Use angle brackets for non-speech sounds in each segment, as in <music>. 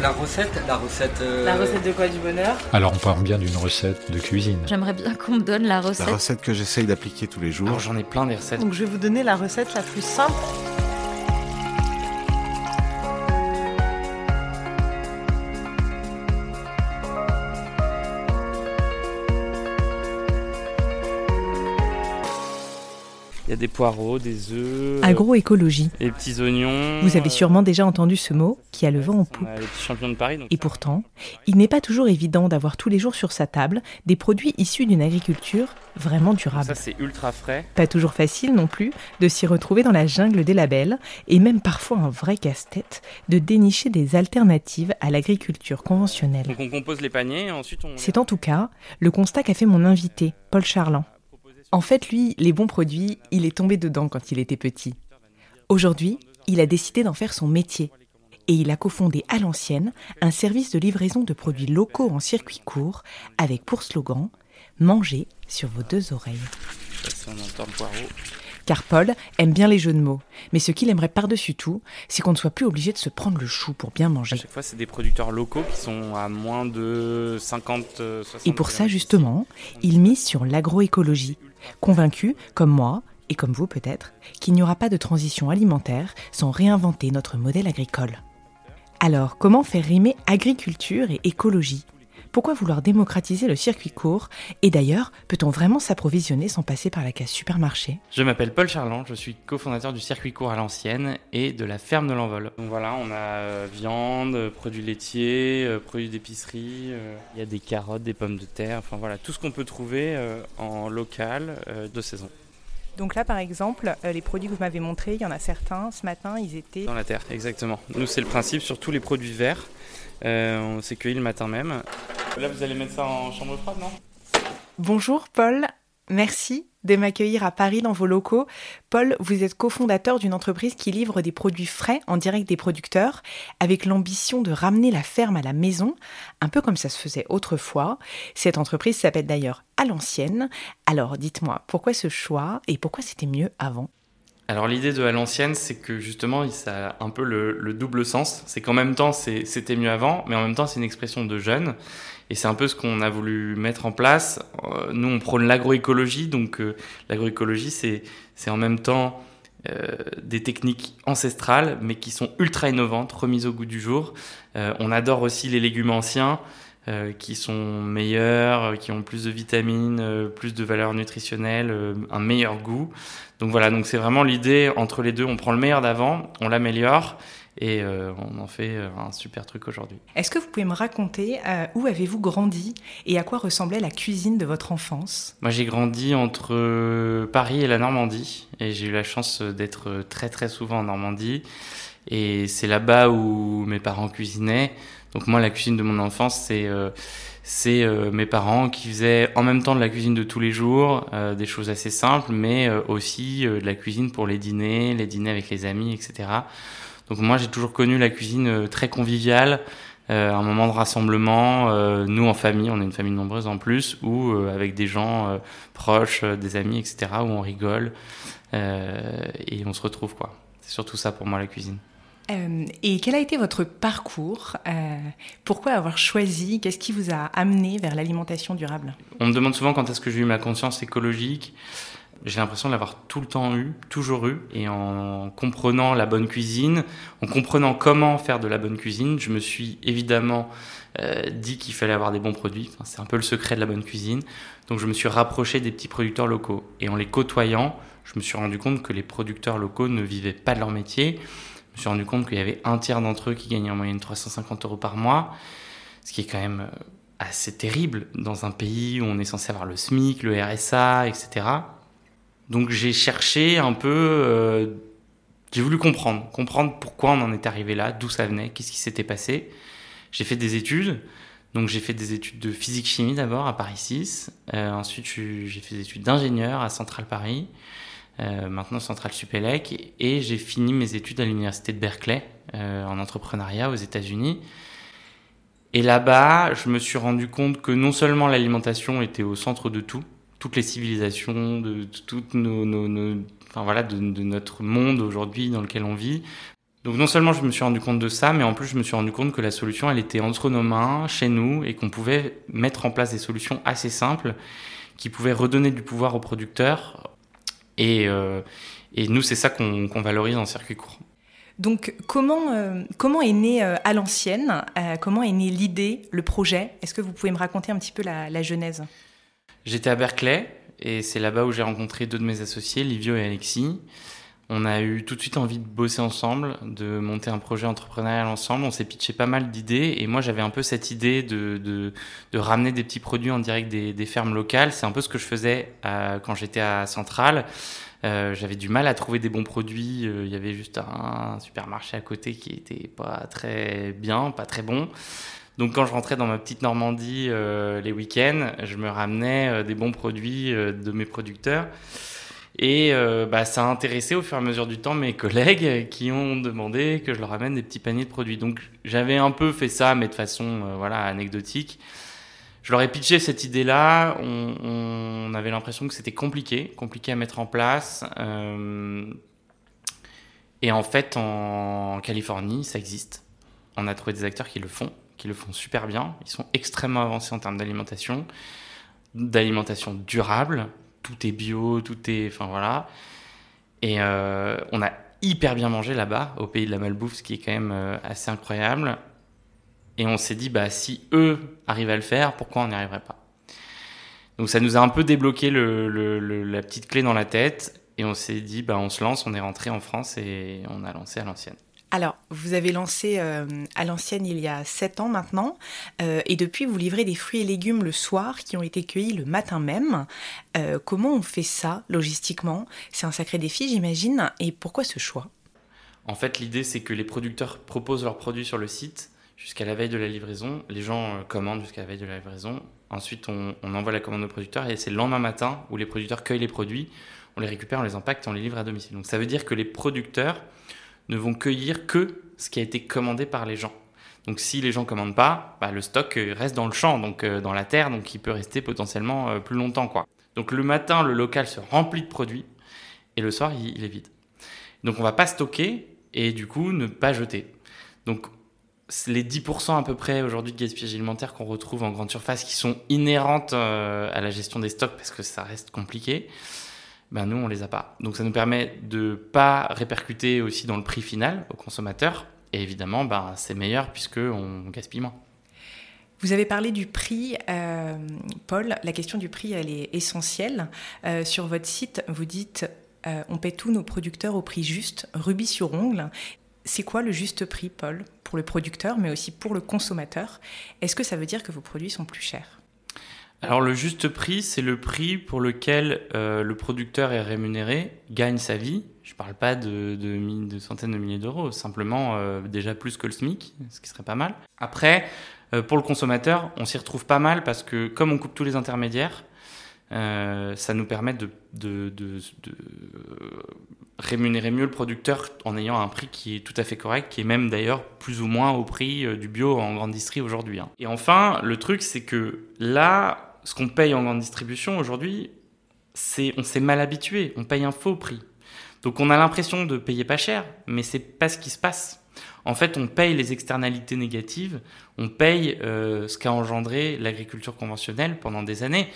La recette, la recette. euh, La recette de quoi du bonheur? Alors on parle bien d'une recette de cuisine. J'aimerais bien qu'on me donne la recette. La recette que j'essaye d'appliquer tous les jours. Alors j'en ai plein des recettes. Donc je vais vous donner la recette la plus simple. Des poireaux, des œufs, Agroécologie. des petits oignons. Vous avez euh, sûrement déjà entendu ce mot qui a le vent en poupe. les petits champions de Paris. donc Et pourtant, il n'est pas toujours évident d'avoir tous les jours sur sa table des produits issus d'une agriculture vraiment durable. Ça c'est ultra frais. Pas toujours facile non plus de s'y retrouver dans la jungle des labels et même parfois un vrai casse-tête de dénicher des alternatives à l'agriculture conventionnelle. Donc on compose les paniers et ensuite on. C'est en tout cas le constat qu'a fait mon invité, Paul Charland. En fait, lui, les bons produits, il est tombé dedans quand il était petit. Aujourd'hui, il a décidé d'en faire son métier. Et il a cofondé à l'ancienne un service de livraison de produits locaux en circuit court avec pour slogan Manger sur vos deux oreilles. Car Paul aime bien les jeux de mots. Mais ce qu'il aimerait par-dessus tout, c'est qu'on ne soit plus obligé de se prendre le chou pour bien À manger. chaque fois c'est des producteurs locaux qui sont à moins de 50, euh, 60 Et pour ça, justement, il mise sur l'agroécologie, convaincu, comme moi, et comme vous peut-être, qu'il n'y aura pas de transition alimentaire sans réinventer notre modèle agricole. Alors, comment faire rimer agriculture et écologie? Pourquoi vouloir démocratiser le circuit court Et d'ailleurs, peut-on vraiment s'approvisionner sans passer par la case supermarché? Je m'appelle Paul Charland, je suis cofondateur du circuit court à l'ancienne et de la ferme de l'envol. Donc voilà, on a euh, viande, euh, produits laitiers, euh, produits d'épicerie, il y a des carottes, des pommes de terre, enfin voilà, tout ce qu'on peut trouver en local de saison, Donc là par exemple, les produits que vous m'avez montrés, il y en a certains, ce matin ils étaient... dans la terre, exactement. Nous c'est le principe sur tous les produits verts, on s'est cueilli le matin même. Là vous allez mettre ça en chambre froide, non? Bonjour Paul, merci de m'accueillir à Paris dans vos locaux. Paul, vous êtes cofondateur d'une entreprise qui livre des produits frais en direct des producteurs, avec l'ambition de ramener la ferme à la maison, un peu comme ça se faisait autrefois. Cette entreprise s'appelle d'ailleurs À l'ancienne. Alors dites-moi, pourquoi ce choix et pourquoi c'était mieux avant? Alors l'idée de à l'ancienne, c'est que justement, ça a un peu le, le double sens. C'est qu'en même temps, c'était mieux avant, mais en même temps, c'est une expression de jeune. Et c'est un peu ce qu'on a voulu mettre en place. Euh, nous, on prône l'agroécologie. Donc euh, l'agroécologie, c'est c'est en même temps euh, des techniques ancestrales, mais qui sont ultra innovantes, remises au goût du jour. Euh, on adore aussi les légumes anciens. Euh, qui sont meilleurs, euh, qui ont plus de vitamines, euh, plus de valeurs nutritionnelles, euh, un meilleur goût. Donc voilà, donc c'est vraiment l'idée entre les deux, on prend le meilleur d'avant, on l'améliore et on en fait un super truc aujourd'hui. Est-ce que vous pouvez me raconter où avez-vous grandi et à quoi ressemblait la cuisine de votre enfance? Moi j'ai grandi entre Paris et la Normandie et j'ai eu la chance d'être très très souvent en Normandie et c'est là-bas où mes parents cuisinaient. Donc moi la cuisine de mon enfance c'est euh, euh, mes parents qui faisaient en même temps de la cuisine de tous les jours, euh, des choses assez simples, mais aussi de la cuisine pour les dîners, les dîners avec les amis, etc. Donc moi j'ai toujours connu la cuisine très conviviale, un moment de rassemblement, nous en famille, on est une famille nombreuse en plus, ou avec des gens proches, des amis, etc., où on rigole et on se retrouve quoi. C'est surtout ça pour moi la cuisine. Euh, et quel a été votre parcours Euh, Pourquoi avoir choisi Qu'est-ce qui vous a amené vers l'alimentation durable? On me demande souvent quand est-ce que j'ai eu ma conscience écologique. J'ai l'impression de l'avoir tout le temps eu, toujours eu. Et en comprenant la bonne cuisine, en comprenant comment faire de la bonne cuisine, je me suis évidemment euh, dit qu'il fallait avoir des bons produits. C'est un peu le secret de la bonne cuisine. Donc je me suis rapproché des petits producteurs locaux. Et en les côtoyant, je me suis rendu compte que les producteurs locaux ne vivaient pas de leur métier. Me suis rendu compte qu'il y avait un tiers d'entre eux qui gagnaient en moyenne 350 euros par mois, ce qui est quand même euh, assez terrible dans un pays où on est censé avoir le SMIC, le RSA, etc. Donc j'ai cherché un peu euh, J'ai voulu comprendre, comprendre pourquoi on en est arrivé là, d'où ça venait, qu'est-ce qui s'était passé. J'ai fait des études. Donc j'ai fait des études de physique-chimie d'abord à Paris 6. Euh, ensuite j'ai fait des études d'ingénieur à Centrale Paris. Euh, maintenant Centrale Supélec. Et j'ai fini mes études à l'université de Berkeley euh, en entrepreneuriat aux États-Unis. Et là-bas, je me suis rendu compte que non seulement l'alimentation était au centre de tout, toutes les civilisations, de, de, de notre monde aujourd'hui dans lequel on vit, donc non seulement je me suis rendu compte de ça, mais en plus je me suis rendu compte que la solution, elle était entre nos mains, chez nous, et qu'on pouvait mettre en place des solutions assez simples qui pouvaient redonner du pouvoir aux producteurs. Et, euh, et nous, c'est ça qu'on valorise en circuit court. Donc comment, euh, comment est né euh, à l'ancienne Comment est née l'idée, le projet? Est-ce que vous pouvez me raconter un petit peu la, la genèse? J'étais à Berkeley, et c'est là-bas où j'ai rencontré deux de mes associés, Livio et Alexis. On a eu tout de suite envie de bosser ensemble, de monter un projet entrepreneurial ensemble. On s'est pitché pas mal d'idées et moi j'avais un peu cette idée de, de, de, ramener des petits produits en direct des, des fermes locales. C'est un peu ce que je faisais euh, quand j'étais à Centrale. Euh, j'avais du mal à trouver des bons produits. Euh, il y avait juste un supermarché à côté qui était pas très bien, pas très bon. Donc quand je rentrais dans ma petite Normandie euh, les week-ends, je me ramenais euh, des bons produits de mes producteurs. Et euh, bah, ça a intéressé au fur et à mesure du temps mes collègues qui ont demandé que je leur amène des petits paniers de produits. Donc j'avais un peu fait ça, mais de façon euh, voilà anecdotique. Je leur ai pitché cette idée-là. On, avait l'impression que c'était compliqué, compliqué à mettre en place. Euh, et en fait, en Californie, ça existe. On a trouvé des acteurs qui le font, qui le font super bien. Ils sont extrêmement avancés en termes d'alimentation, d'alimentation durable tout est bio, tout est. Enfin voilà. Et euh, on a hyper bien mangé là-bas, au pays de la malbouffe, ce qui est quand même euh, assez incroyable. Et on s'est dit, bah, si eux arrivent à le faire, pourquoi on n'y arriverait pas? Donc ça nous a un peu débloqué la petite clé dans la tête. Et on s'est dit, bah, on se lance, on est rentré en France et on a lancé à l'ancienne. Alors, vous avez lancé euh, à l'ancienne il y a 7 ans maintenant, euh, et depuis vous livrez des fruits et légumes le soir qui ont été cueillis le matin même. Euh, comment on fait ça logistiquement? C'est un sacré défi j'imagine, et pourquoi ce choix? En fait l'idée c'est que les producteurs proposent leurs produits sur le site jusqu'à la veille de la livraison, les gens commandent jusqu'à la veille de la livraison, ensuite on, on envoie la commande au producteur et c'est le lendemain matin où les producteurs cueillent les produits, on les récupère, on les impacte on les livre à domicile. Donc ça veut dire que les producteurs ne vont cueillir que ce qui a été commandé par les gens. Donc si les gens commandent pas, bah, le stock euh, reste dans le champ, donc euh, dans la terre, donc il peut rester potentiellement euh, plus longtemps. Quoi. Donc le matin, le local se remplit de produits et le soir, il, est vide. Donc on va pas stocker et du coup ne pas jeter. Donc les 10% à peu près aujourd'hui de gaspillage alimentaire qu'on retrouve en grande surface qui sont inhérentes à la gestion des stocks parce que ça reste compliqué, ben nous, on les a pas. Donc ça nous permet de pas répercuter aussi dans le prix final au consommateur. Et évidemment, ben, c'est meilleur puisqu'on gaspille moins. Vous avez parlé du prix, euh, Paul. La question du prix, elle est essentielle. Euh, sur votre site, vous dites euh, on paie tous nos producteurs au prix juste, rubis sur ongle. C'est quoi le juste prix, Paul, pour le producteur, mais aussi pour le consommateur Est-ce que ça veut dire que vos produits sont plus chers? Alors le juste prix, c'est le prix pour lequel euh, le producteur est rémunéré, gagne sa vie. Je ne parle pas de, centaines de milliers d'euros, simplement euh, déjà plus que le SMIC, ce qui serait pas mal. Après, euh, pour le consommateur, on s'y retrouve pas mal parce que comme on coupe tous les intermédiaires, ça nous permet de, rémunérer mieux le producteur en ayant un prix qui est tout à fait correct, qui est même d'ailleurs plus ou moins au prix du bio en grande distribution aujourd'hui. Hein. Et enfin, le truc, c'est que là, ce qu'on paye en grande distribution aujourd'hui, c'est on s'est mal habitué, on paye un faux prix. Donc on a l'impression de payer pas cher, mais c'est pas ce qui se passe. En fait, on paye les externalités négatives, on paye euh, ce qu'a engendré l'agriculture conventionnelle pendant des années.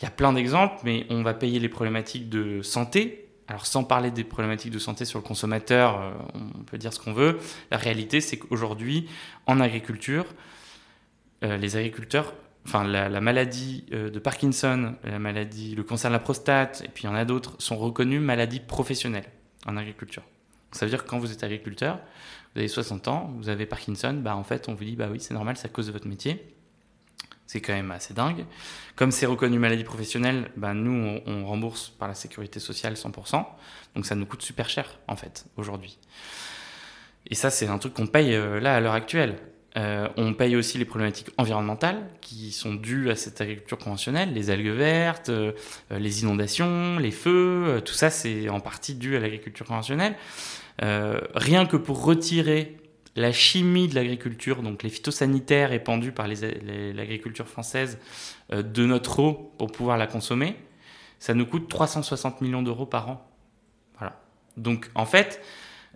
Il y a plein d'exemples, mais on va payer les problématiques de santé. Alors sans parler des problématiques de santé sur le consommateur, euh, on peut dire ce qu'on veut. La réalité, c'est qu'aujourd'hui, en agriculture, euh, les agriculteurs enfin la, maladie euh, de Parkinson, la maladie, le cancer de la prostate, et puis il y en a d'autres, sont reconnues maladies professionnelles en agriculture. ça veut dire que quand vous êtes agriculteur, vous avez 60 ans, vous avez Parkinson, bah en fait on vous dit bah oui c'est normal, c'est à cause de votre métier. C'est quand même assez dingue. Comme c'est reconnu maladie professionnelle, ben nous, on, rembourse par la sécurité sociale 100%. Donc ça nous coûte super cher, en fait, aujourd'hui. Et ça, c'est un truc qu'on paye euh, là à l'heure actuelle. Euh, on paye aussi les problématiques environnementales qui sont dues à cette agriculture conventionnelle, les algues vertes, euh, les inondations, les feux, tout ça c'est en partie dû à l'agriculture conventionnelle. rien que pour retirer la chimie de l'agriculture, donc les phytosanitaires épandus par l'agriculture française de notre eau pour pouvoir la consommer, ça nous coûte 360 millions d'euros par an. Voilà. Donc en fait,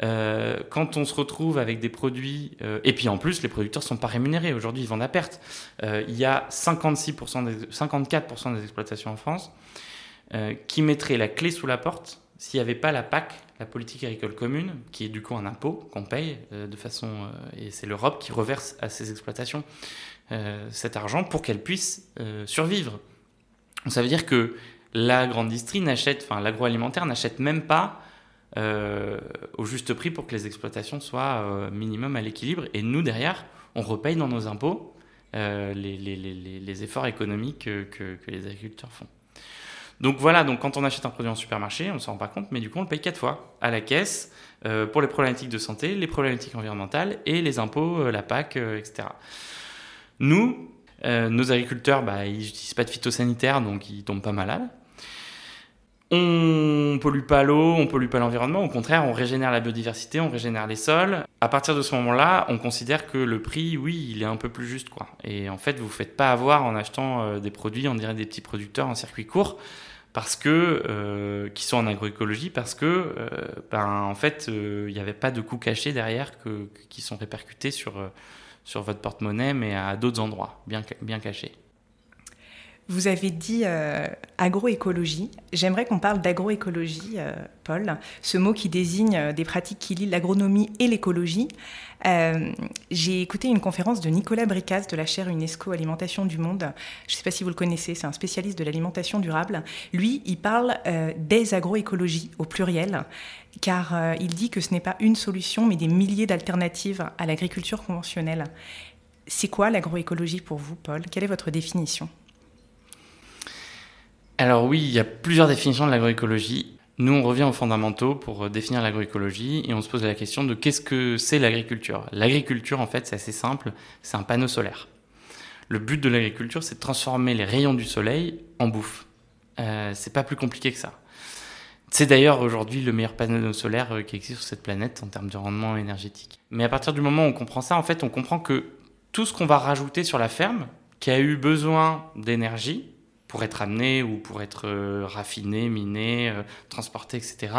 euh, quand on se retrouve avec des produits, euh, et puis en plus, les producteurs sont pas rémunérés. Aujourd'hui, ils vendent à perte. Euh, il y a 56%, des, 54% des exploitations en France qui mettraient la clé sous la porte s'il n'y avait pas la PAC, la politique agricole commune, qui est du coup un impôt qu'on paye de façon, et c'est l'Europe qui reverse à ces exploitations cet argent pour qu'elles puissent survivre. ça veut dire que la grande distrie n'achète, enfin l'agroalimentaire n'achète même pas euh, au juste prix pour que les exploitations soient euh, minimum à l'équilibre. Et nous, derrière, on repaye dans nos impôts euh, les, efforts économiques que, les agriculteurs font. Donc voilà, donc quand on achète un produit en supermarché, on ne s'en rend pas compte, mais du coup on le paye quatre fois à la caisse pour les problématiques de santé, les problématiques environnementales et les impôts, la PAC, etc. Nous, nos agriculteurs, bah, ils n'utilisent pas de phytosanitaire, donc ils tombent pas malades. On pollue pas l'eau, on pollue pas l'environnement, au contraire, on régénère la biodiversité, on régénère les sols. À partir de ce moment-là, on considère que le prix, oui, il est un peu plus juste, quoi. Et en fait, vous faites pas avoir en achetant euh, des produits, on dirait des petits producteurs en circuit court, parce que euh, qui sont en agroécologie, parce que, euh, ben, en fait, il n'y avait pas de coûts cachés derrière que, qui sont répercutés sur sur votre porte-monnaie, mais à d'autres endroits, bien bien cachés. Vous avez dit euh, agroécologie. J'aimerais qu'on parle d'agroécologie, euh, Paul, ce mot qui désigne euh, des pratiques qui lient l'agronomie et l'écologie. J'ai écouté une conférence de Nicolas Bricas de la chaire UNESCO Alimentation du Monde. Je ne sais pas si vous le connaissez, c'est un spécialiste de l'alimentation durable. Lui, il parle des agroécologies au pluriel, car il dit que ce n'est pas une solution, mais des milliers d'alternatives à l'agriculture conventionnelle. C'est quoi l'agroécologie pour vous, Paul? Quelle est votre définition? Alors oui, il y a plusieurs définitions de l'agroécologie. Nous, on revient aux fondamentaux pour euh, définir l'agroécologie et on se pose la question de qu'est-ce que c'est l'agriculture. L'agriculture, en fait, c'est assez simple, c'est un panneau solaire. Le but de l'agriculture, c'est de transformer les rayons du soleil en bouffe. Euh, c'est pas plus compliqué que ça. C'est d'ailleurs aujourd'hui le meilleur panneau solaire euh, qui existe sur cette planète en termes de rendement énergétique. Mais à partir du moment où on comprend ça, en fait, on comprend que tout ce qu'on va rajouter sur la ferme, qui a eu besoin d'énergie, pour être amené ou pour être euh, raffiné, miné, euh, transporté, etc.,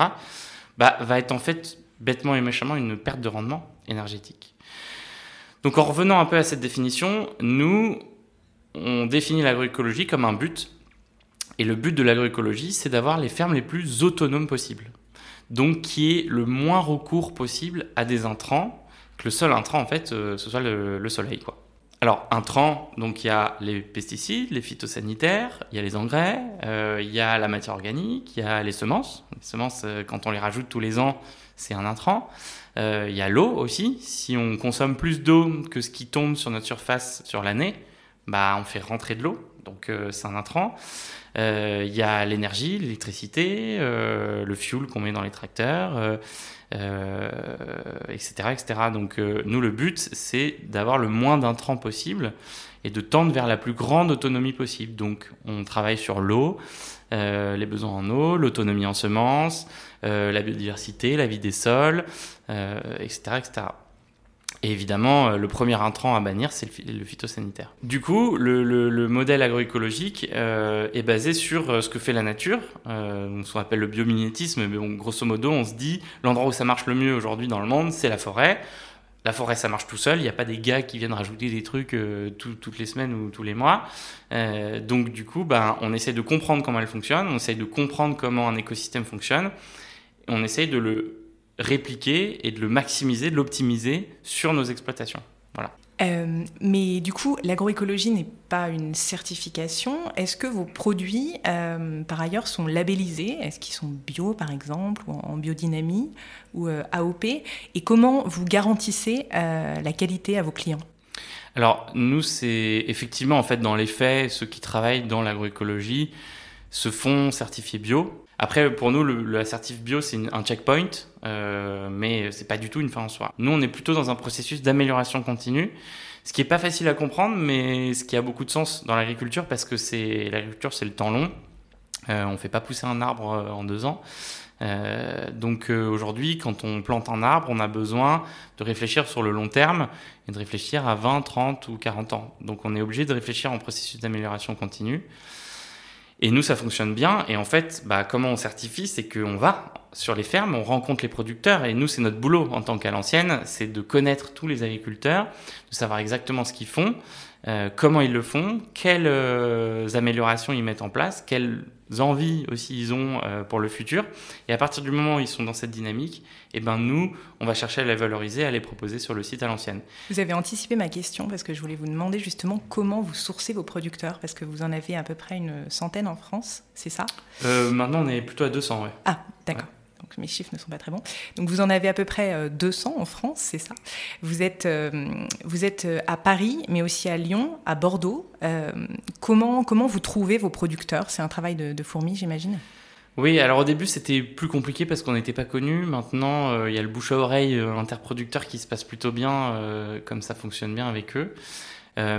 bah, va être en fait bêtement et méchamment une perte de rendement énergétique. Donc en revenant un peu à cette définition, nous, on définit l'agroécologie comme un but. Et le but de l'agroécologie, c'est d'avoir les fermes les plus autonomes possibles. Donc qui est le moins recours possible à des intrants, que le seul intrant en fait, euh, ce soit le, le soleil. quoi. Alors, intrants, donc il y a les pesticides, les phytosanitaires, il y a les engrais, euh, il y a la matière organique, il y a les semences. Les semences, euh, quand on les rajoute tous les ans, c'est un intrant. Euh, il y a l'eau aussi. Si on consomme plus d'eau que ce qui tombe sur notre surface sur l'année, bah, on fait rentrer de l'eau, donc c'est un intrant. Il y a l'énergie, l'électricité, le fuel qu'on met dans les tracteurs etc., euh, etc. Donc euh, nous, le but, c'est d'avoir le moins d'intrants possible et de tendre vers la plus grande autonomie possible. Donc on travaille sur l'eau, euh, les besoins en eau, l'autonomie en semences, la biodiversité, la vie des sols, etc., etc. Et évidemment, euh, le premier intrant à bannir, c'est le, phytosanitaire. Du coup, le, modèle agroécologique euh, est basé sur euh, ce que fait la nature, euh, ce qu'on appelle le biomimétisme. Mais grosso modo, on se dit, l'endroit où ça marche le mieux aujourd'hui dans le monde, c'est la forêt. La forêt, ça marche tout seul. Il n'y a pas des gars qui viennent rajouter des trucs toutes les semaines ou tous les mois. donc, du coup, ben, on essaie de comprendre comment elle fonctionne. On essaie de comprendre comment un écosystème fonctionne. On essaye de le répliquer et de le maximiser, de l'optimiser sur nos exploitations. Voilà. Euh, mais du coup, l'agroécologie n'est pas une certification. Est-ce que vos produits, euh, par ailleurs, sont labellisés? Est-ce qu'ils sont bio, par exemple, ou en biodynamie, ou euh, AOP Et comment vous garantissez la qualité à vos clients? Alors nous, c'est effectivement en fait dans les faits, ceux qui travaillent dans l'agroécologie se font certifier bio. Après, pour nous, certif bio, c'est un checkpoint, euh, mais c'est pas du tout une fin en soi. Nous, on est plutôt dans un processus d'amélioration continue, ce qui est pas facile à comprendre, mais ce qui a beaucoup de sens dans l'agriculture parce que c'est l'agriculture, c'est le temps long. Euh, on fait pas pousser un arbre euh, en deux ans. Euh, donc euh, aujourd'hui, quand on plante un arbre, on a besoin de réfléchir sur le long terme et de réfléchir à 20, 30 ou 40 ans. Donc on est obligé de réfléchir en processus d'amélioration continue. Et nous, ça fonctionne bien. Et en fait, bah, comment on certifie C'est qu'on va sur les fermes, on rencontre les producteurs. Et nous, c'est notre boulot en tant qu'à l'ancienne, c'est de connaître tous les agriculteurs, de savoir exactement ce qu'ils font, euh, comment ils le font, quelles euh, améliorations ils mettent en place, quelles envies aussi ils ont euh, pour le futur. Et à partir du moment où ils sont dans cette dynamique, eh ben nous, on va chercher à les valoriser, à les proposer sur le site à l'ancienne. Vous avez anticipé ma question parce que je voulais vous demander justement comment vous sourcez vos producteurs parce que vous en avez à peu près une centaine en France, c'est ça? Maintenant, on est plutôt à 200, ouais. Ah, d'accord. Ouais donc mes chiffres ne sont pas très bons. Donc vous en avez à peu près 200 en France, c'est ça. Vous êtes, euh, vous êtes à Paris, mais aussi à Lyon, à Bordeaux. Euh, comment, comment vous trouvez vos producteurs? C'est un travail de, de fourmi, j'imagine? Oui, alors au début c'était plus compliqué parce qu'on n'était pas connus. Maintenant, euh, il y a le bouche à oreille euh, interproducteur qui se passe plutôt bien, euh, comme ça fonctionne bien avec eux.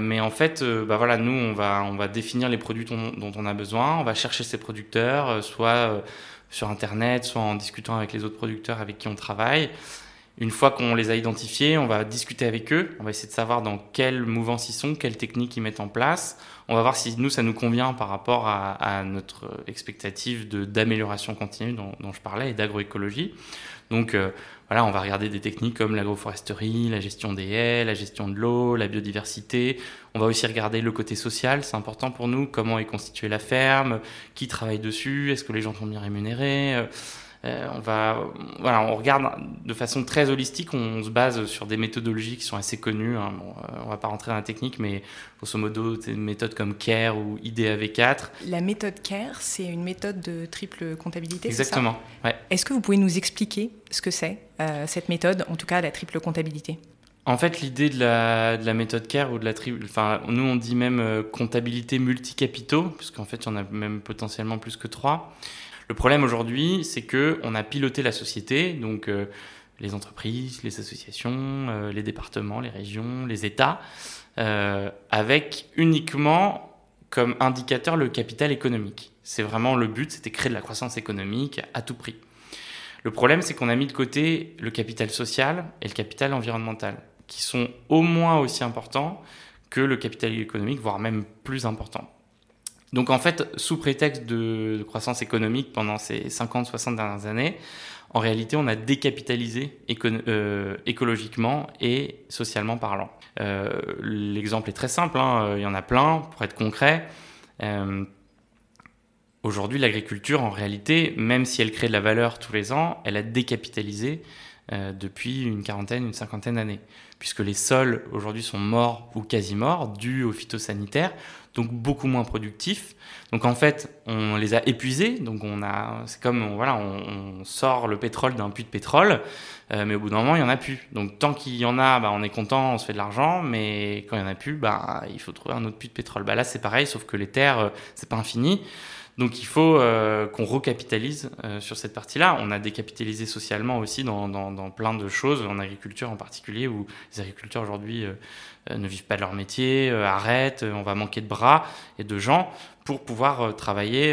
Mais en fait, bah voilà, nous on va définir les produits dont, on a besoin. On va chercher ces producteurs, soit sur Internet, soit en discutant avec les autres producteurs avec qui on travaille. Une fois qu'on les a identifiés, on va discuter avec eux, on va essayer de savoir dans quelle mouvance ils sont, quelles techniques ils mettent en place. On va voir si nous, ça nous convient par rapport à, notre expectative d'amélioration continue dont, dont, je parlais et d'agroécologie. Donc euh, voilà, on va regarder des techniques comme l'agroforesterie, la gestion des haies, la gestion de l'eau, la biodiversité. On va aussi regarder le côté social, c'est important pour nous, comment est constituée la ferme, qui travaille dessus, est-ce que les gens sont bien rémunérés? Euh, on va, voilà, on regarde de façon très holistique. On se base sur des méthodologies qui sont assez connues. Hein. Bon, euh, on va pas rentrer dans la technique, mais grosso modo, c'est une méthode comme CARE ou IDAV4. La méthode CARE, c'est une méthode de triple comptabilité. Exactement. Ouais. Est-ce que vous pouvez nous expliquer ce que c'est euh, cette méthode, en tout cas la triple comptabilité? En fait, l'idée de la, de la, méthode CARE ou de la triple, enfin, nous on dit même comptabilité multicapitaux, puisqu'en fait, il y en a même potentiellement plus que trois. Le problème aujourd'hui, c'est que on a piloté la société, donc euh, les entreprises, les associations, euh, les départements, les régions, les États, euh, avec uniquement comme indicateur le capital économique. C'est vraiment le but, c'était créer de la croissance économique à tout prix. Le problème, c'est qu'on a mis de côté le capital social et le capital environnemental, qui sont au moins aussi importants que le capital économique, voire même plus importants. Donc en fait, sous prétexte de croissance économique pendant ces 50-60 dernières années, en réalité, on a décapitalisé euh, écologiquement et socialement parlant. Euh, L'exemple est très simple, hein, il y en a plein, pour être concret. Euh, Aujourd'hui, l'agriculture, en réalité, même si elle crée de la valeur tous les ans, elle a décapitalisé depuis une quarantaine, une cinquantaine d'années, puisque les sols aujourd'hui sont morts ou quasi morts, dus aux phytosanitaires, donc beaucoup moins productifs. Donc en fait, on les a épuisés. Donc on a, c'est comme on, voilà, on, sort le pétrole d'un puits de pétrole, euh, mais au bout d'un moment, il y en a plus. Donc tant qu'il y en a, bah, on est content, on se fait de l'argent, mais quand il y en a plus, bah, il faut trouver un autre puits de pétrole. Bah, là, c'est pareil, sauf que les terres, euh, c'est pas infini. Donc il faut euh, qu'on recapitalise euh, sur cette partie-là. On a décapitalisé socialement aussi dans, plein de choses, en agriculture en particulier, où les agriculteurs aujourd'hui euh, ne vivent pas de leur métier, arrêtent, on va manquer de bras et de gens pour pouvoir travailler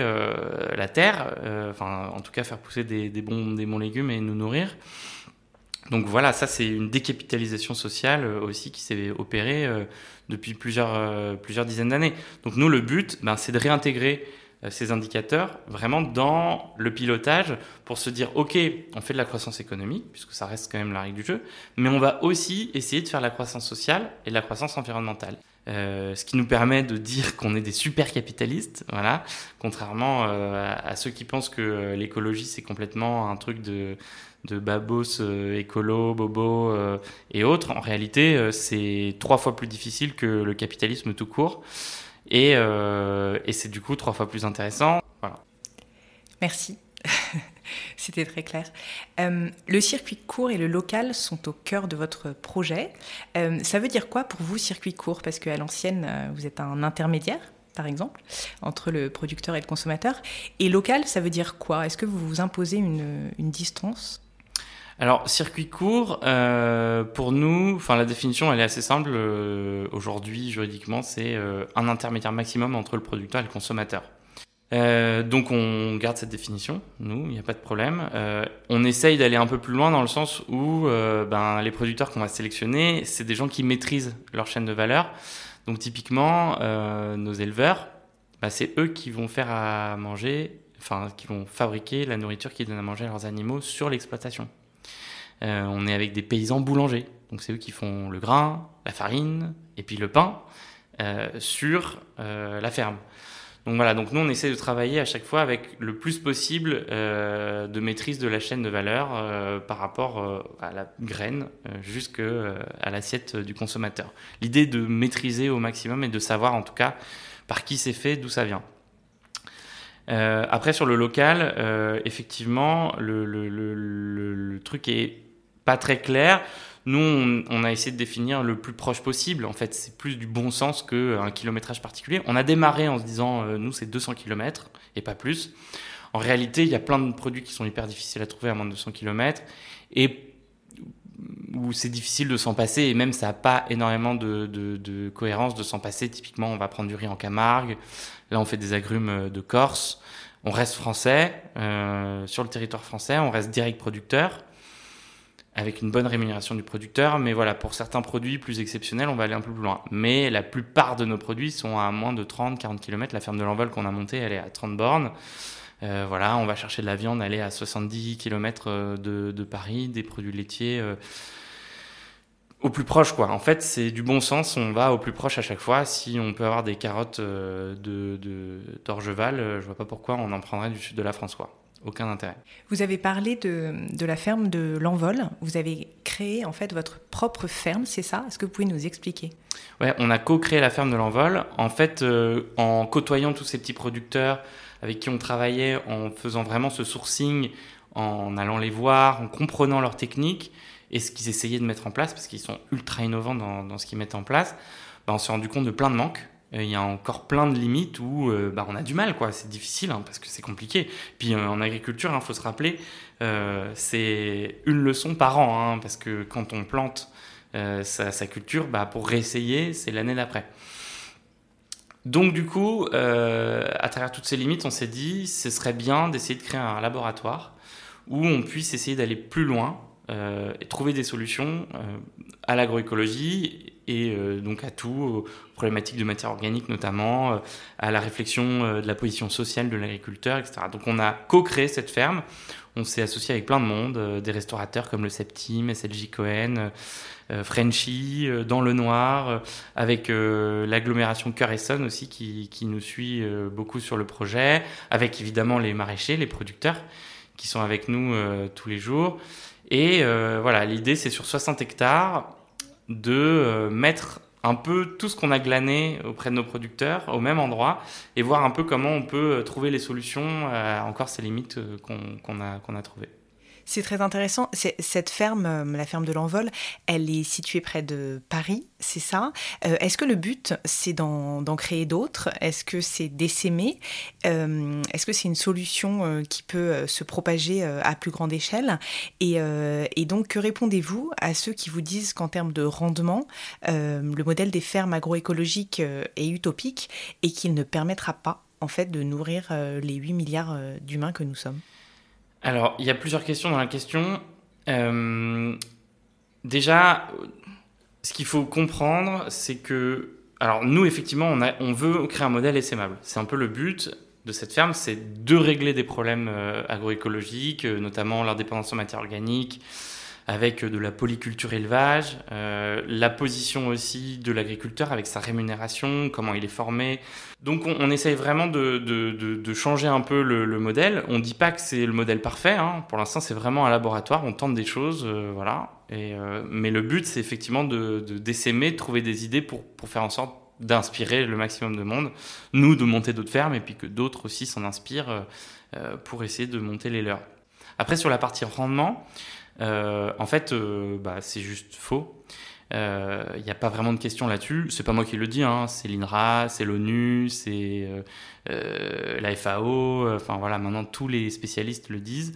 la terre, enfin en tout cas faire pousser des, bons, des légumes et nous nourrir. Donc voilà, ça c'est une décapitalisation sociale aussi qui s'est opérée depuis plusieurs, plusieurs dizaines d'années. Donc nous, le but, ben, c'est de réintégrer ces indicateurs vraiment dans le pilotage pour se dire ok on fait de la croissance économique puisque ça reste quand même la règle du jeu mais on va aussi essayer de faire la croissance sociale et de la croissance environnementale euh, ce qui nous permet de dire qu'on est des super capitalistes voilà contrairement euh, à, ceux qui pensent que l'écologie c'est complètement un truc de de babos euh, écolo, bobo euh, et autres. En réalité, euh, c'est trois fois plus difficile que le capitalisme tout court. Et, euh, et c'est du coup trois fois plus intéressant. Voilà. Merci. <laughs> C'était très clair. Euh, le circuit court et le local sont au cœur de votre projet. Euh, ça veut dire quoi pour vous, circuit court? Parce qu'à l'ancienne, vous êtes un intermédiaire, par exemple, entre le producteur et le consommateur. Et local, ça veut dire quoi? Est-ce que vous vous imposez une distance? Alors, circuit court, euh, pour nous, enfin la définition, elle est assez simple. Euh, Aujourd'hui, juridiquement, c'est euh, un intermédiaire maximum entre le producteur et le consommateur. Euh, donc on garde cette définition, nous, il n'y a pas de problème. Euh, on essaye d'aller un peu plus loin dans le sens où euh, ben, les producteurs qu'on va sélectionner, c'est des gens qui maîtrisent leur chaîne de valeur. Donc typiquement, nos éleveurs, ben, c'est eux qui vont faire à manger, enfin qui vont fabriquer la nourriture qui donne à manger à leurs animaux sur l'exploitation. On est avec des paysans boulangers, donc c'est eux qui font le grain, la farine et puis le pain sur la ferme. Donc voilà, donc nous on essaie de travailler à chaque fois avec le plus possible euh, de maîtrise de la chaîne de valeur euh, par rapport euh, à la graine euh, jusqu'à euh, l'assiette du consommateur. L'idée de maîtriser au maximum et de savoir en tout cas par qui c'est fait, d'où ça vient. après sur le local, effectivement, le, truc est pas très clair. Nous, on, a essayé de définir le plus proche possible. En fait, c'est plus du bon sens qu'un kilométrage particulier. On a démarré en se disant, euh, nous, c'est 200 km et pas plus. En réalité, il y a plein de produits qui sont hyper difficiles à trouver à moins de 200 km et où c'est difficile de s'en passer et même ça n'a pas énormément de, cohérence de s'en passer. Typiquement, on va prendre du riz en Camargue. Là, on fait des agrumes de Corse. On reste français euh, sur le territoire français. On reste direct producteur avec une bonne rémunération du producteur. Mais voilà, pour certains produits plus exceptionnels, on va aller un peu plus loin. Mais la plupart de nos produits sont à moins de 30-40 km. La ferme de l'Envol qu'on a montée, elle est à 30 bornes. Euh, voilà, on va chercher de la viande, aller à 70 km euh, de, de Paris, des produits laitiers euh, au plus proche, quoi. En fait, c'est du bon sens, on va au plus proche à chaque fois. Si on peut avoir des carottes de d'Orgeval, je vois pas pourquoi on en prendrait du sud de la France, quoi aucun intérêt. Vous avez parlé de, de la ferme de l'Envol. Vous avez créé en fait votre propre ferme, c'est ça? Est-ce que vous pouvez nous expliquer? Ouais, on a co-créé la ferme de l'Envol. En fait, euh, en côtoyant tous ces petits producteurs avec qui on travaillait, en faisant vraiment ce sourcing, en allant les voir, en comprenant leurs techniques et ce qu'ils essayaient de mettre en place, parce qu'ils sont ultra innovants dans, dans ce qu'ils mettent en place, ben, on s'est rendu compte de plein de manques il y a encore plein de limites où euh, bah, on a du mal, quoi. C'est difficile hein, parce que c'est compliqué. Puis euh, en agriculture, il hein, faut se rappeler, euh, c'est une leçon par an, hein, parce que quand on plante euh, sa, culture, bah, pour réessayer, c'est l'année d'après. Donc du coup, euh, à travers toutes ces limites, on s'est dit, ce serait bien d'essayer de créer un laboratoire où on puisse essayer d'aller plus loin et trouver des solutions à l'agroécologie et euh, donc à tout, aux problématiques de matière organique notamment, euh, à la réflexion euh, de la position sociale de l'agriculteur, etc. Donc on a co-créé cette ferme, on s'est associé avec plein de monde, des restaurateurs comme le Septime, SLJ Cohen, Frenchy, dans le Noir, avec l'agglomération Cœur Essonne aussi qui, qui nous suit beaucoup sur le projet, avec évidemment les maraîchers, les producteurs qui sont avec nous tous les jours. Et voilà, l'idée c'est sur 60 hectares, de euh, mettre un peu tout ce qu'on a glané auprès de nos producteurs au même endroit et voir un peu comment on peut euh, trouver les solutions à encore ces limites euh, qu'on qu a, qu'on a trouvées. C'est très intéressant. Cette ferme, euh, la ferme de l'Envol, elle est située près de Paris, c'est ça? Euh, Est-ce que le but, c'est d'en créer d'autres? Est-ce que c'est d'essaimer? Euh, Est-ce que c'est une solution qui peut se propager à plus grande échelle? Et, et, donc, que répondez-vous à ceux qui vous disent qu'en termes de rendement, le modèle des fermes agroécologiques est utopique et qu'il ne permettra pas, en fait, de nourrir les 8 milliards d'humains que nous sommes? Alors, il y a plusieurs questions dans la question. Euh, déjà, ce qu'il faut comprendre, c'est que, alors nous, effectivement, on, on veut créer un modèle essaimable. C'est un peu le but de cette ferme, c'est de régler des problèmes euh, agroécologiques, euh, notamment l'indépendance en matière organique, avec de la polyculture élevage, euh, la position aussi de l'agriculteur avec sa rémunération, comment il est formé. Donc on, essaye vraiment de, changer un peu le, le modèle. On ne dit pas que c'est le modèle parfait, hein. pour l'instant c'est vraiment un laboratoire, on tente des choses, euh, voilà. Euh, mais le but c'est effectivement de, de, trouver des idées pour faire en sorte d'inspirer le maximum de monde, nous de monter d'autres fermes et puis que d'autres aussi s'en inspirent pour essayer de monter les leurs. Après sur la partie rendement, en fait bah, c'est juste faux. Il euh, n'y a pas vraiment de question là-dessus. C'est pas moi qui le dis, hein. c'est l'INRA, c'est l'ONU, c'est euh, euh, la FAO. Enfin voilà, maintenant tous les spécialistes le disent.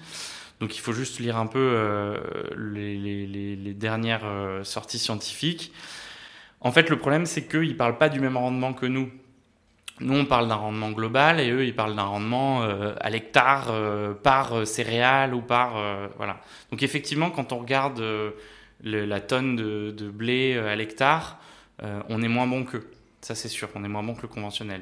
Donc il faut juste lire un peu les, dernières sorties scientifiques. En fait, le problème, c'est qu'ils ne parlent pas du même rendement que nous. Nous, on parle d'un rendement global et eux, ils parlent d'un rendement à l'hectare par céréales ou par. voilà. Donc, effectivement, quand on regarde la tonne de, blé euh, à l'hectare, euh, on est moins bon qu'eux. Ça, c'est sûr, on est moins bon que le conventionnel.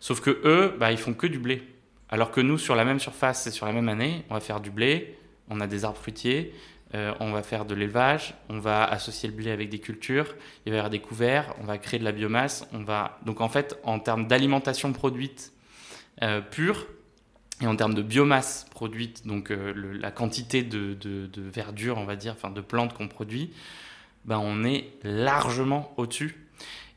Sauf que eux, bah, ils font que du blé. Alors que nous, sur la même surface et sur la même année, on va faire du blé, on a des arbres fruitiers, euh, on va faire de l'élevage, on va associer le blé avec des cultures, il va y avoir des couverts, on va créer de la biomasse, on va donc en fait en termes d'alimentation produite pure, et en termes de biomasse produite, donc euh, la quantité de, verdure, on va dire, enfin de plantes qu'on produit, ben on est largement au-dessus.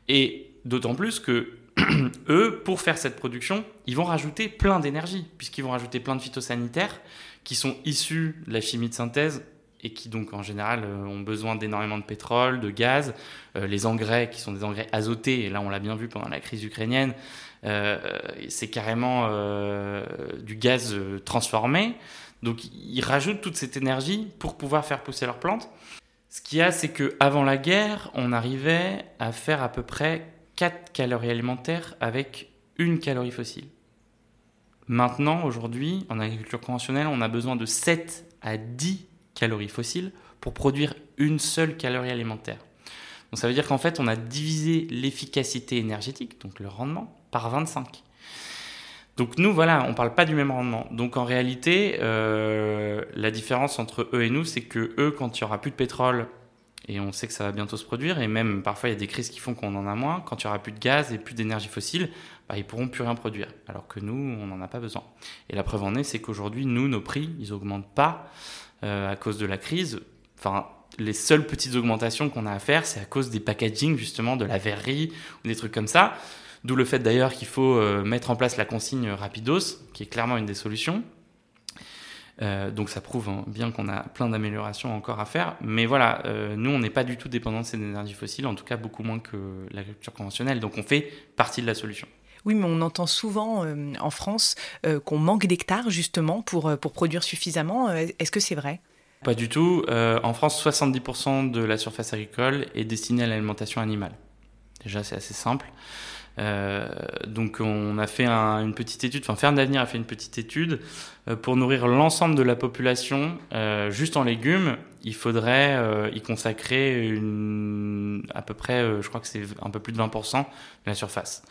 Et d'autant plus que <clears throat> eux, pour faire cette production, ils vont rajouter plein d'énergie, puisqu'ils vont rajouter plein de phytosanitaires qui sont issus de la chimie de synthèse et qui donc en général euh, ont besoin d'énormément de pétrole, de gaz, euh, les engrais qui sont des engrais azotés, et là on l'a bien vu pendant la crise ukrainienne, euh, c'est carrément du gaz transformé. Donc ils rajoutent toute cette énergie pour pouvoir faire pousser leurs plantes. Ce qu'il y a, c'est qu'avant la guerre, on arrivait à faire à peu près 4 calories alimentaires avec une calorie fossile. Maintenant, aujourd'hui, en agriculture conventionnelle, on a besoin de 7 à 10 calories fossiles pour produire une seule calorie alimentaire. Donc ça veut dire qu'en fait, on a divisé l'efficacité énergétique, donc le rendement, par 25. Donc nous, voilà, on ne parle pas du même rendement. Donc en réalité, euh, la différence entre eux et nous, c'est que eux, quand il n'y aura plus de pétrole, et on sait que ça va bientôt se produire, et même parfois il y a des crises qui font qu'on en a moins, quand il n'y aura plus de gaz et plus d'énergie fossile, bah, ils pourront plus rien produire. Alors que nous, on n'en a pas besoin. Et la preuve en est, c'est qu'aujourd'hui, nous, nos prix, ils n'augmentent pas. Euh, à cause de la crise. Enfin, les seules petites augmentations qu'on a à faire, c'est à cause des packaging, justement, de la verrerie ou des trucs comme ça. D'où le fait d'ailleurs qu'il faut euh, mettre en place la consigne Rapidos, qui est clairement une des solutions. Euh, donc ça prouve hein, bien qu'on a plein d'améliorations encore à faire. Mais voilà, nous, on n'est pas du tout dépendant de ces énergies fossiles, en tout cas beaucoup moins que l'agriculture conventionnelle. Donc on fait partie de la solution. Oui, mais on entend souvent euh, en France euh, qu'on manque d'hectares justement pour, euh, produire suffisamment. Est-ce que c'est vrai? Pas du tout. en France, 70% de la surface agricole est destinée à l'alimentation animale. Déjà, c'est assez simple. donc on a fait une petite étude, enfin Ferme d'Avenir a fait une petite étude pour nourrir l'ensemble de la population juste en légumes. Il faudrait y consacrer à peu près, je crois que c'est un peu plus de 20% de la surface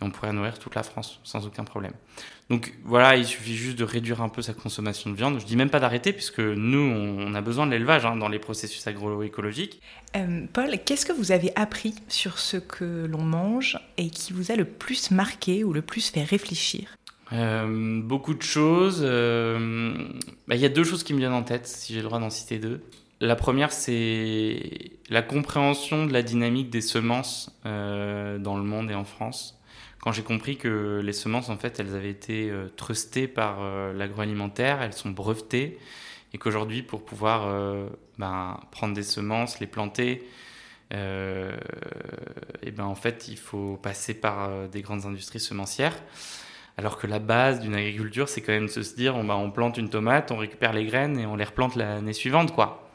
et on pourrait nourrir toute la France sans aucun problème. Donc voilà, il suffit juste de réduire un peu sa consommation de viande. Je dis même pas d'arrêter, puisque nous, on a besoin de l'élevage hein, dans les processus agroécologiques. Euh, Paul, qu'est-ce que vous avez appris sur ce que l'on mange et qui vous a le plus marqué ou le plus fait réfléchir? Euh, beaucoup de choses. Euh, bah, il y a deux choses qui me viennent en tête, si j'ai le droit d'en citer deux. La première, c'est la compréhension de la dynamique des semences dans le monde et en France quand j'ai compris que les semences, en fait, elles avaient été euh, trustées par euh, l'agroalimentaire, elles sont brevetées, et qu'aujourd'hui, pour pouvoir euh, ben, prendre des semences, les planter, et ben, en fait, il faut passer par des grandes industries semencières. Alors que la base d'une agriculture, c'est quand même de se dire, on, ben, on plante une tomate, on récupère les graines et on les replante l'année suivante, quoi.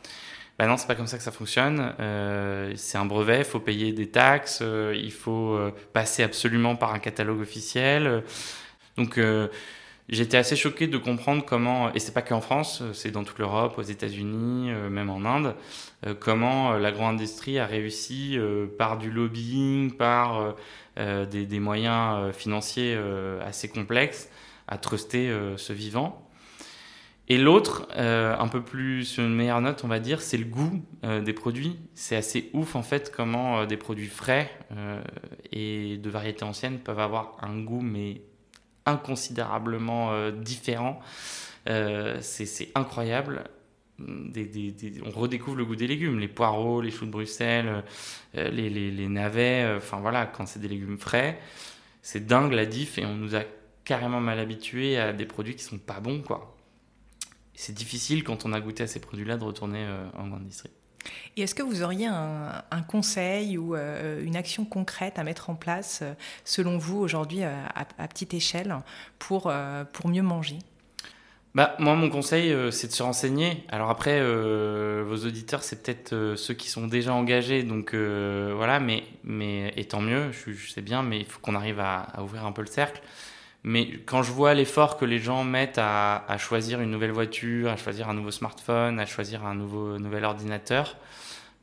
Ben non, c'est pas comme ça que ça fonctionne. Euh, c'est un brevet, il faut payer des taxes, euh, il faut euh, passer absolument par un catalogue officiel. Donc j'étais assez choqué de comprendre comment, et c'est pas qu'en France, c'est dans toute l'Europe, aux États-Unis, même en Inde, comment l'agro-industrie a réussi par du lobbying, par des, des, moyens financiers assez complexes à truster ce vivant. Et l'autre, euh, un peu plus sur une meilleure note, on va dire, c'est le goût euh, des produits. C'est assez ouf en fait comment euh, des produits frais et de variétés anciennes peuvent avoir un goût mais inconsidérablement différent. c'est incroyable. on redécouvre le goût des légumes, les poireaux, les choux de Bruxelles, les, navets, enfin voilà, quand c'est des légumes frais, c'est dingue la diff et on nous a carrément mal habitués à des produits qui sont pas bons quoi. C'est difficile quand on a goûté à ces produits-là de retourner euh, en grande industrie. Et est-ce que vous auriez un, conseil ou une action concrète à mettre en place, selon vous, aujourd'hui, à, petite échelle, pour, pour mieux manger? Bah, moi, mon conseil, euh, c'est de se renseigner. Alors après, euh, vos auditeurs, c'est peut-être euh, ceux qui sont déjà engagés, donc voilà, mais, mais et tant mieux, je, sais bien, mais il faut qu'on arrive à, ouvrir un peu le cercle. Mais quand je vois l'effort que les gens mettent à, choisir une nouvelle voiture, à choisir un nouveau smartphone, à choisir un nouveau nouvel ordinateur,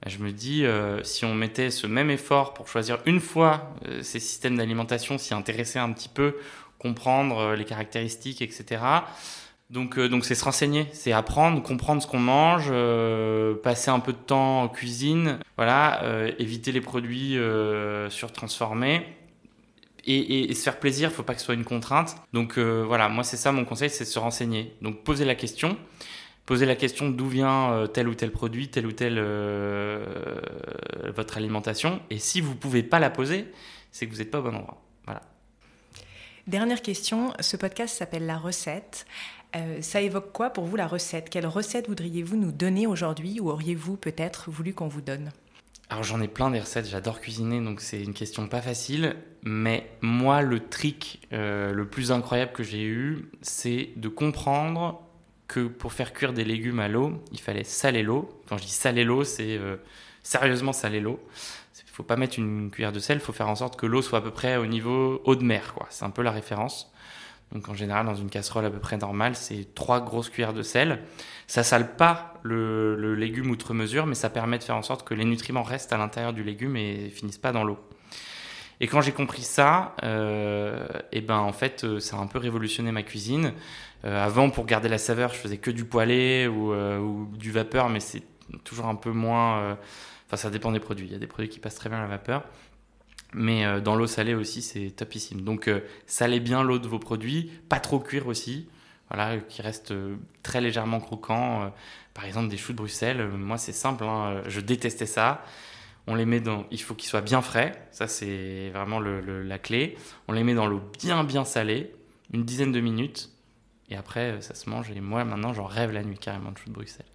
bah, je me dis, si on mettait ce même effort pour choisir une fois ces systèmes d'alimentation, s'y intéresser un petit peu, comprendre les caractéristiques, etc., donc, euh, donc c'est se renseigner, c'est apprendre, comprendre ce qu'on mange, euh, passer un peu de temps en cuisine, voilà, euh, éviter les produits surtransformés et, se faire plaisir. Il faut pas que ce soit une contrainte. Donc voilà, moi c'est ça mon conseil, c'est de se renseigner. Donc poser la question, poser la question d'où vient tel ou tel produit, tel ou tel votre alimentation. Et si vous pouvez pas la poser, c'est que vous n'êtes pas au bon endroit. Voilà. Dernière question, ce podcast s'appelle La recette. Euh, ça évoque quoi pour vous la recette? Quelle recette voudriez-vous nous donner aujourd'hui ou auriez-vous peut-être voulu qu'on vous donne? Alors j'en ai plein des recettes, j'adore cuisiner, donc c'est une question pas facile. Mais moi, le trick euh, le plus incroyable que j'ai eu, c'est de comprendre que pour faire cuire des légumes à l'eau, il fallait saler l'eau. Quand je dis saler l'eau, c'est euh, sérieusement saler l'eau. Il faut pas mettre une cuillère de sel, il faut faire en sorte que l'eau soit à peu près au niveau eau de mer. C'est un peu la référence. Donc en général, dans une casserole à peu près normale, c'est trois grosses cuillères de sel. Ça sale pas le, légume outre mesure, mais ça permet de faire en sorte que les nutriments restent à l'intérieur du légume et finissent pas dans l'eau. Et quand j'ai compris ça, euh, et ben en fait, euh, ça a un peu révolutionné ma cuisine. Euh, avant, pour garder la saveur, je faisais que du poêlé ou, euh, ou du vapeur, mais c'est toujours un peu moins. Enfin, ça dépend des produits. Il y a des produits qui passent très bien à la vapeur. Mais euh, dans l'eau salée aussi, c'est topissime. Donc, euh, salez bien l'eau de vos produits, pas trop cuire aussi, voilà, qui reste euh, très légèrement croquant. par exemple, des choux de Bruxelles, moi c'est simple, hein, je détestais ça. On les met dans, il faut qu'ils soient bien frais, ça c'est vraiment le, la clé. On les met dans l'eau bien bien salée, une dizaine de minutes, et après ça se mange. Et moi maintenant j'en rêve la nuit carrément de choux de Bruxelles.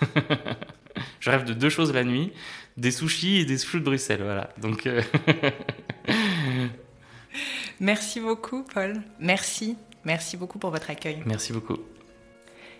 <laughs> je rêve de deux choses la nuit des sushis et des choux de Bruxelles. Voilà. Donc. Euh, <laughs> Merci beaucoup, Paul. Merci. Merci beaucoup pour votre accueil. Merci beaucoup.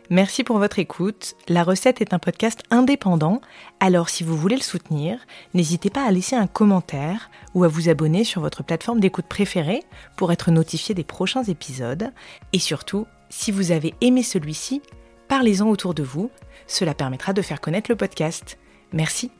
Merci pour votre écoute. La recette est un podcast indépendant, alors si vous voulez le soutenir, n'hésitez pas à laisser un commentaire ou à vous abonner sur votre plateforme d'écoute préférée pour être notifié des prochains épisodes. Et surtout, si vous avez aimé celui-ci, parlez-en autour de vous, cela permettra de faire connaître le podcast. Merci.